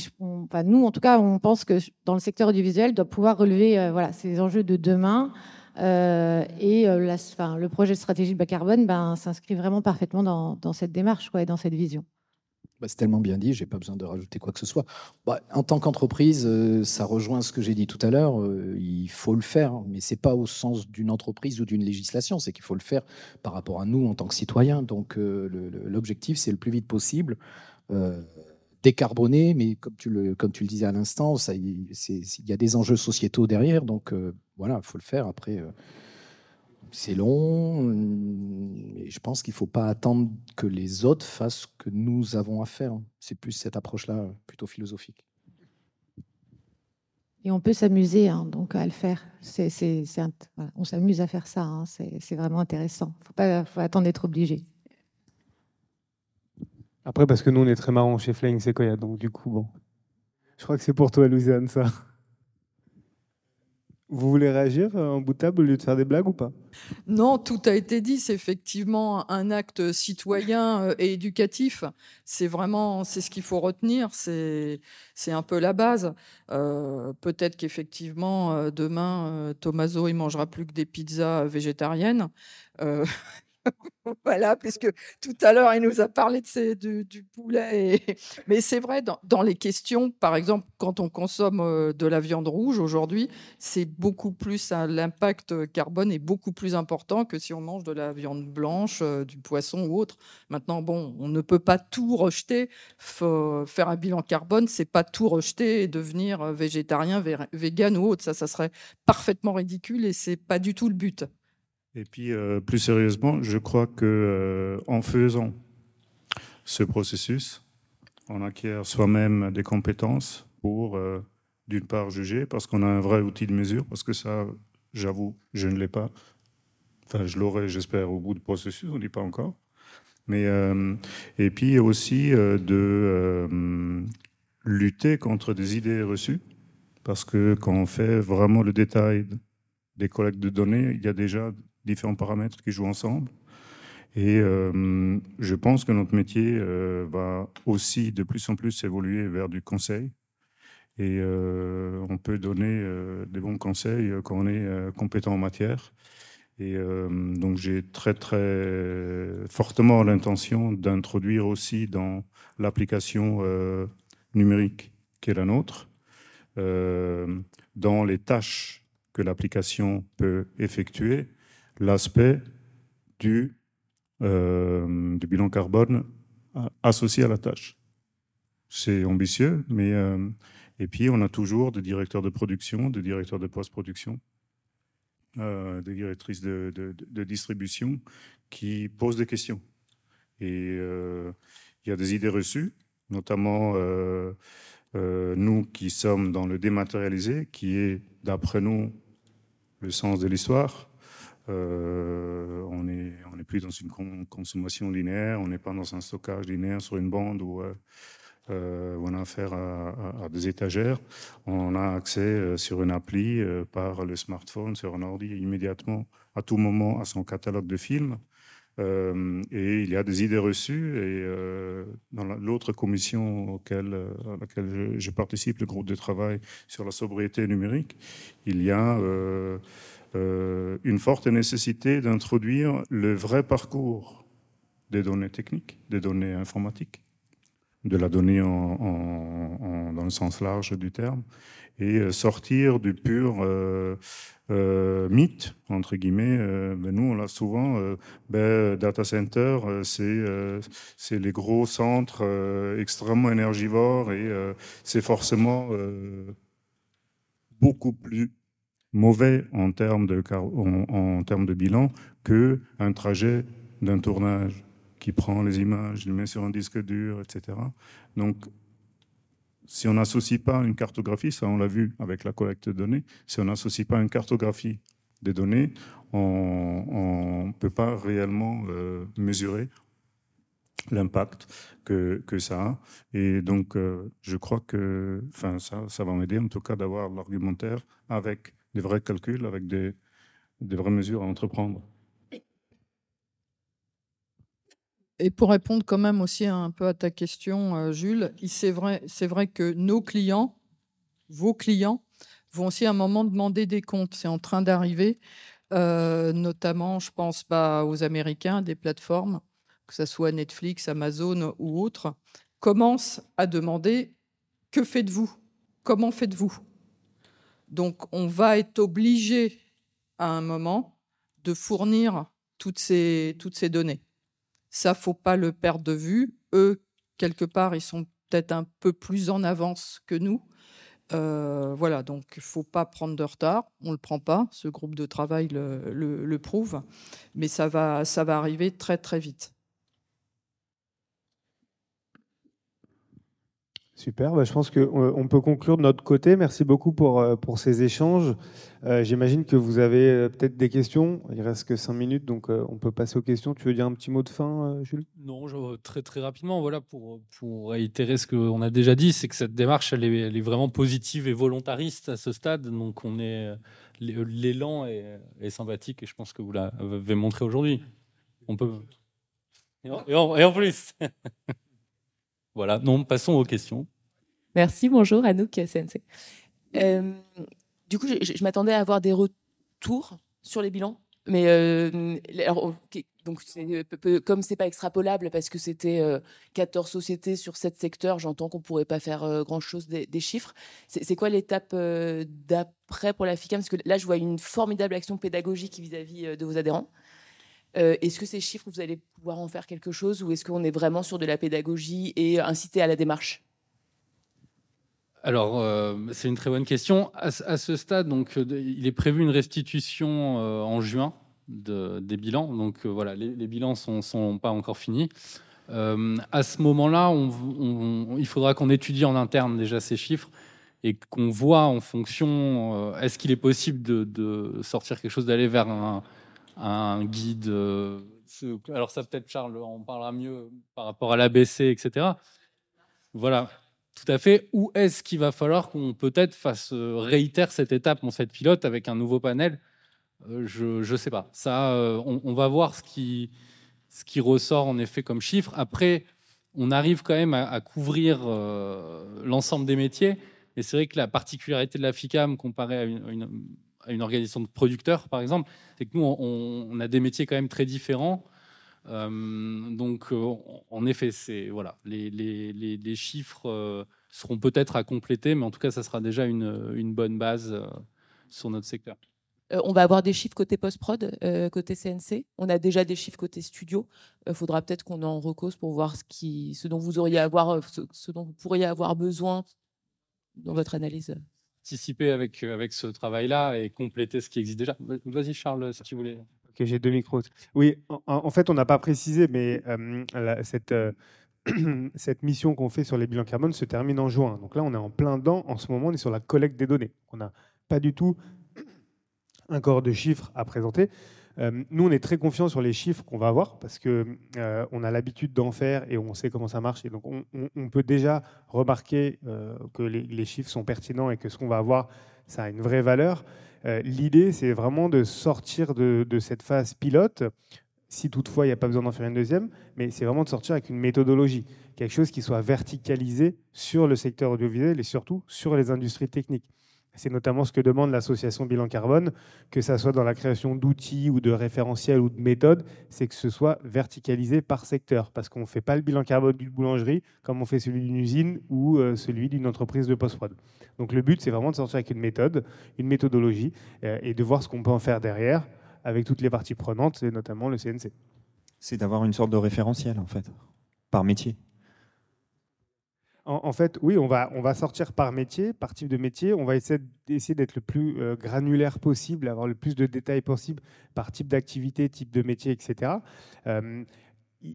Speaker 3: nous, en tout cas, on pense que dans le secteur audiovisuel, doit pouvoir relever voilà, ces enjeux de demain. et le projet de stratégie de bas carbone ben, s'inscrit vraiment parfaitement dans, cette démarche quoi, et dans cette vision.
Speaker 4: Bah, c'est tellement bien dit, j'ai pas besoin de rajouter quoi que ce soit. Bah, en tant qu'entreprise, euh, ça rejoint ce que j'ai dit tout à l'heure. Euh, il faut le faire, mais c'est pas au sens d'une entreprise ou d'une législation. C'est qu'il faut le faire par rapport à nous en tant que citoyens. Donc euh, l'objectif, c'est le plus vite possible décarboner, mais comme tu le comme tu le disais à l'instant, il y a des enjeux sociétaux derrière. Donc voilà, il faut le faire. Après c'est long, et je pense qu'il ne faut pas attendre que les autres fassent ce que nous avons à faire. C'est plus cette approche-là, plutôt philosophique.
Speaker 3: Et on peut s'amuser hein, donc à le faire. C'est, on s'amuse à faire ça. Hein. C'est, vraiment intéressant. Il ne faut pas attendre d'être obligé.
Speaker 2: Après, parce que nous, on est très marrant chez Flying Sequoia, donc du coup, bon. Je crois que c'est pour toi, Louisiane, ça. Vous voulez réagir euh, en bout de table au lieu de faire des blagues ou pas?
Speaker 5: Non, tout a été dit. C'est effectivement un acte citoyen euh, et éducatif. C'est vraiment, c'est ce qu'il faut retenir. C'est, c'est un peu la base. Euh, peut-être qu'effectivement demain, Tommaso il mangera plus que des pizzas végétariennes. [laughs] voilà, puisque tout à l'heure, il nous a parlé de du, poulet. [laughs] Mais c'est vrai, dans, les questions, par exemple, quand on consomme de la viande rouge aujourd'hui, c'est beaucoup plus, l'impact carbone est beaucoup plus important que si on mange de la viande blanche, du poisson ou autre. Maintenant, bon, on ne peut pas tout rejeter. faire un bilan carbone, c'est pas tout rejeter et devenir végétarien, vegan ou autre. Ça, ça serait parfaitement ridicule et c'est pas du tout le but.
Speaker 6: Et puis, euh, plus sérieusement, je crois que euh, en faisant ce processus, on acquiert soi-même des compétences pour, euh, d'une part, juger, parce qu'on a un vrai outil de mesure, parce que ça, j'avoue, je ne l'ai pas. Enfin, je l'aurai, j'espère, au bout du processus, on ne dit pas encore. Mais, et puis aussi de lutter contre des idées reçues, parce que quand on fait vraiment le détail des collectes de données, il y a déjà différents paramètres qui jouent ensemble. Et euh, je pense que notre métier euh, va aussi de plus en plus évoluer vers du conseil. Et euh, on peut donner des bons conseils quand on est compétent en matière. Et donc j'ai très très fortement l'intention d'introduire aussi dans l'application numérique qui est la nôtre, dans les tâches que l'application peut effectuer, l'aspect du, euh, du, bilan carbone associé à la tâche. C'est ambitieux, mais euh, et puis on a toujours des directeurs de production, des directeurs de post-production, euh, des directrices de, distribution qui posent des questions. Et il y a des idées reçues, notamment nous qui sommes dans le dématérialisé, qui est, d'après nous, le sens de l'histoire. Euh, on n'est est plus dans une consommation linéaire, on n'est pas dans un stockage linéaire sur une bande où, euh, euh, on a affaire à, des étagères. On a accès sur une appli par le smartphone, sur un ordi, immédiatement, à tout moment, à son catalogue de films. et il y a des idées reçues. Et dans l'autre commission auquel, à laquelle je, participe, le groupe de travail sur la sobriété numérique, il y a euh, une forte nécessité d'introduire le vrai parcours des données techniques, des données informatiques, de la donnée dans le sens large du terme, et euh, sortir du pur euh, mythe, entre guillemets. Ben nous, on l'a souvent, ben, data center, c'est les gros centres extrêmement énergivores et c'est forcément beaucoup plus mauvais en termes de, en, termes de bilan qu'un trajet d'un tournage qui prend les images, les met sur un disque dur, etc. Donc, si on n'associe pas une cartographie, ça on l'a vu avec la collecte de données, si on n'associe pas une cartographie des données, on ne peut pas réellement euh, mesurer l'impact que, que, ça a. Et donc, euh, je crois que ça, ça va m'aider en tout cas d'avoir l'argumentaire avec des vrais calculs, avec des, vraies mesures à entreprendre.
Speaker 5: Et pour répondre quand même aussi un peu à ta question, euh, Jules, c'est vrai, que nos clients, vos clients, vont aussi à un moment demander des comptes. C'est en train d'arriver, euh, notamment, je pense pas aux Américains, des plateformes, que ce soit Netflix, Amazon ou autres, commencent à demander que faites-vous? Comment faites-vous? Donc, on va être obligé à un moment de fournir toutes ces, toutes ces données. Ça, faut pas le perdre de vue. Eux, quelque part, ils sont peut-être un peu plus en avance que nous. Euh, voilà, donc il faut pas prendre de retard. On le prend pas. Ce groupe de travail le, le prouve, mais ça va, ça va arriver très très vite.
Speaker 2: Super, bah, je pense qu'on peut conclure de notre côté. Merci beaucoup pour, pour ces échanges. J'imagine que vous avez peut-être des questions. Il reste que cinq minutes, donc on peut passer aux questions. Tu veux dire un petit mot de fin, Jules?
Speaker 1: Non, très, très rapidement. Voilà, pour, pour réitérer ce qu'on a déjà dit, c'est que cette démarche, elle est, vraiment positive et volontariste à ce stade. Donc on est l'élan est, est, sympathique et je pense que vous l'avez montré aujourd'hui. On peut. Et en, plus. [laughs] voilà, non, passons aux questions.
Speaker 7: Merci, bonjour Anouk Sensei. Euh, du coup, je, m'attendais à avoir des retours sur les bilans, mais euh, alors, donc euh, comme c'est pas extrapolable parce que c'était 14 sociétés sur 7 secteurs, j'entends qu'on pourrait pas faire grand chose des, chiffres. C'est quoi l'étape d'après pour la FICAM? Parce que là, je vois une formidable action pédagogique vis-à-vis de vos adhérents. Euh, est-ce que ces chiffres, vous allez pouvoir en faire quelque chose ou est-ce qu'on est vraiment sur de la pédagogie et inciter à la démarche?
Speaker 1: Alors, euh, c'est une très bonne question. À, ce stade, donc, euh, il est prévu une restitution en juin des bilans. Donc, voilà, les, bilans ne sont, pas encore finis. à ce moment-là, il faudra qu'on étudie en interne déjà ces chiffres et qu'on voit en fonction, est-ce qu'il est possible de sortir quelque chose, d'aller vers un, un guide. Euh, alors ça peut-être Charles en parlera mieux par rapport à l'ABC, etc. Voilà, tout à fait. Où est-ce qu'il va falloir qu'on peut-être fasse euh, réitère cette étape en cette pilote avec un nouveau panel? Euh, Je ne sais pas. Ça, on, va voir ce qui, ce qui ressort en effet comme chiffre. Après, on arrive quand même à, couvrir l'ensemble des métiers. Et c'est vrai que la particularité de la FICAM comparée à une, à une organisation de producteurs, par exemple, c'est que nous, on, a des métiers quand même très différents. Euh, donc, euh, en effet, voilà, les, les, les, chiffres euh, seront peut-être à compléter, mais en tout cas, ça sera déjà une, une bonne base sur notre secteur.
Speaker 7: on va avoir des chiffres côté post-prod, côté CNC. On a déjà des chiffres côté studio. Il faudra peut-être qu'on en recose pour voir ce, qui, ce dont vous auriez avoir, ce dont vous pourriez avoir besoin dans votre analyse
Speaker 1: participer avec, euh, avec ce travail-là et compléter ce qui existe déjà. Vas-y, Charles, si tu voulais.
Speaker 2: Ok, j'ai deux micros. Oui, en, fait, on n'a pas précisé, mais euh, cette, euh, [clears throat] cette mission qu'on fait sur les bilans carbone se termine en juin. Donc là, on est en plein dedans. En ce moment, on est sur la collecte des données. On n'a pas du tout [clears throat] un corps de chiffres à présenter. Euh, nous, on est très confiants sur les chiffres qu'on va avoir parce que euh, on a l'habitude d'en faire et on sait comment ça marche. Et donc, on, peut déjà remarquer euh, que les, chiffres sont pertinents et que ce qu'on va avoir, ça a une vraie valeur. L'idée, c'est vraiment de sortir de, de, cette phase pilote, si toutefois il n'y a pas besoin d'en faire une deuxième, mais c'est vraiment de sortir avec une méthodologie, quelque chose qui soit verticalisé sur le secteur audiovisuel et surtout sur les industries techniques. C'est notamment ce que demande l'association Bilan Carbone, que ce soit dans la création d'outils ou de référentiels ou de méthodes, c'est que ce soit verticalisé par secteur, parce qu'on ne fait pas le bilan carbone d'une boulangerie comme on fait celui d'une usine ou euh, celui d'une entreprise de post-prod. Donc le but, c'est vraiment de sortir avec une méthode, une méthodologie, euh, et de voir ce qu'on peut en faire derrière avec toutes les parties prenantes, et notamment le CNC.
Speaker 8: C'est d'avoir une sorte de référentiel, en fait, par métier.
Speaker 2: En, fait, oui, on va, on va sortir par métier, par type de métier. On va essayer, d'être le plus euh, granulaire possible, avoir le plus de détails possible par type d'activité, type de métier, etc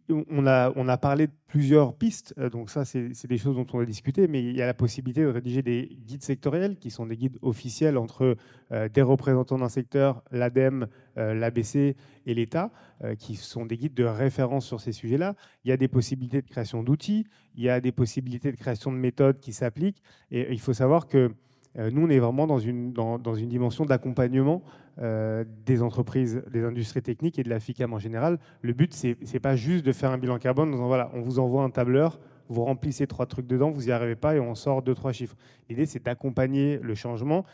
Speaker 2: on a, on a parlé de plusieurs pistes, euh, donc ça c'est des choses dont on a discuté, mais il y a la possibilité de rédiger des guides sectoriels qui sont des guides officiels entre euh, des représentants d'un secteur, l'ADEME, euh, l'ABC et l'État, qui sont des guides de référence sur ces sujets-là. Il y a des possibilités de création d'outils, il y a des possibilités de création de méthodes qui s'appliquent, et il faut savoir que nous, on est vraiment dans une, dans, une dimension d'accompagnement euh, des entreprises, des industries techniques et de la FICAM en général. Le but, c'est n'est pas juste de faire un bilan carbone en disant voilà, on vous envoie un tableur, vous remplissez trois trucs dedans, vous n'y arrivez pas et on sort deux, trois chiffres. L'idée, c'est d'accompagner le changement.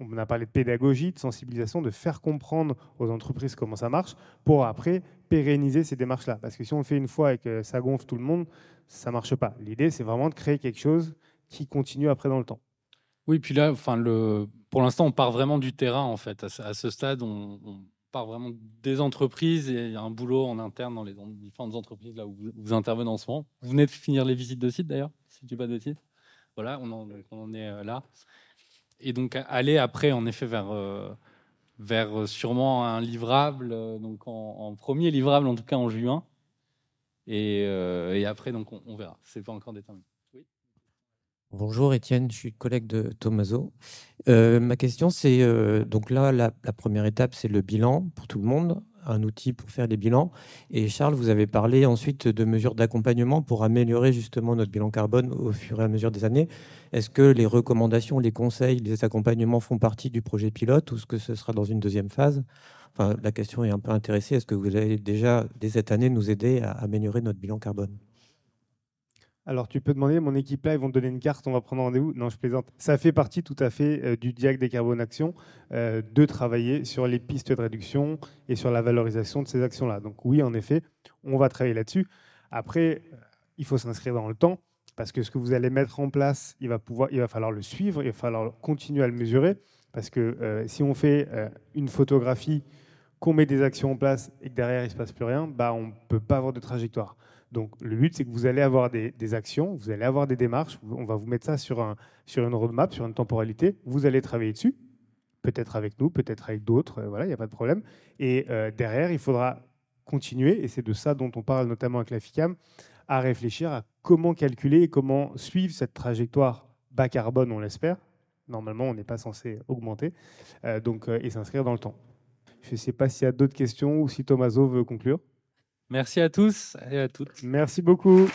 Speaker 2: On a parlé de pédagogie, de sensibilisation, de faire comprendre aux entreprises comment ça marche pour après pérenniser ces démarches-là. Parce que si on le fait une fois et que ça gonfle tout le monde, ça ne marche pas. L'idée, c'est vraiment de créer quelque chose qui continue après dans le temps.
Speaker 1: Oui, puis là, enfin, pour l'instant, on part vraiment du terrain, en fait. À ce, stade, on, part vraiment des entreprises et il y a un boulot en interne dans les différentes entreprises là où vous, intervenez en ce moment. Vous venez de finir les visites de site, d'ailleurs, si je dis pas de site. Voilà, on en, est euh, là. Et donc, aller après, en effet, vers, euh, vers euh, sûrement un livrable, donc en, premier livrable, en tout cas en juin. Et, après, donc, on, on verra. Ce n'est pas encore déterminé.
Speaker 9: Bonjour Étienne, je suis collègue de Tomaso. Euh, ma question c'est, euh, donc là, la, première étape, c'est le bilan pour tout le monde, un outil pour faire des bilans. Et Charles, vous avez parlé ensuite de mesures d'accompagnement pour améliorer justement notre bilan carbone au fur et à mesure des années. Est-ce que les recommandations, les conseils, les accompagnements font partie du projet pilote ou est-ce que ce sera dans une deuxième phase? La question est un peu intéressée. Est-ce que vous allez déjà, dès cette année, nous aider à améliorer notre bilan carbone?
Speaker 2: Alors, tu peux demander, mon équipe là, ils vont te donner une carte, on va prendre rendez-vous. Non, je plaisante. Ça fait partie tout à fait euh, du DIAC des Action euh, de travailler sur les pistes de réduction et sur la valorisation de ces actions-là. Donc, oui, en effet, on va travailler là-dessus. Après, euh, il faut s'inscrire dans le temps parce que ce que vous allez mettre en place, il va, pouvoir, il va falloir le suivre, il va falloir continuer à le mesurer. Parce que si on fait une photographie, qu'on met des actions en place et que derrière il ne se passe plus rien, bah, on ne peut pas avoir de trajectoire. Donc le but, c'est que vous allez avoir des, actions, vous allez avoir des démarches, on va vous mettre ça sur, un, sur une roadmap, sur une temporalité, vous allez travailler dessus, peut-être avec nous, peut-être avec d'autres, euh, voilà, il n'y a pas de problème. Et euh, derrière, il faudra continuer, et c'est de ça dont on parle notamment avec la FICAM, à réfléchir à comment calculer et comment suivre cette trajectoire bas carbone, on l'espère. Normalement, on n'est pas censé augmenter, euh, donc, et s'inscrire dans le temps. Je ne sais pas s'il y a d'autres questions ou si Tomaso veut conclure.
Speaker 1: Merci à tous et à toutes.
Speaker 2: Merci beaucoup.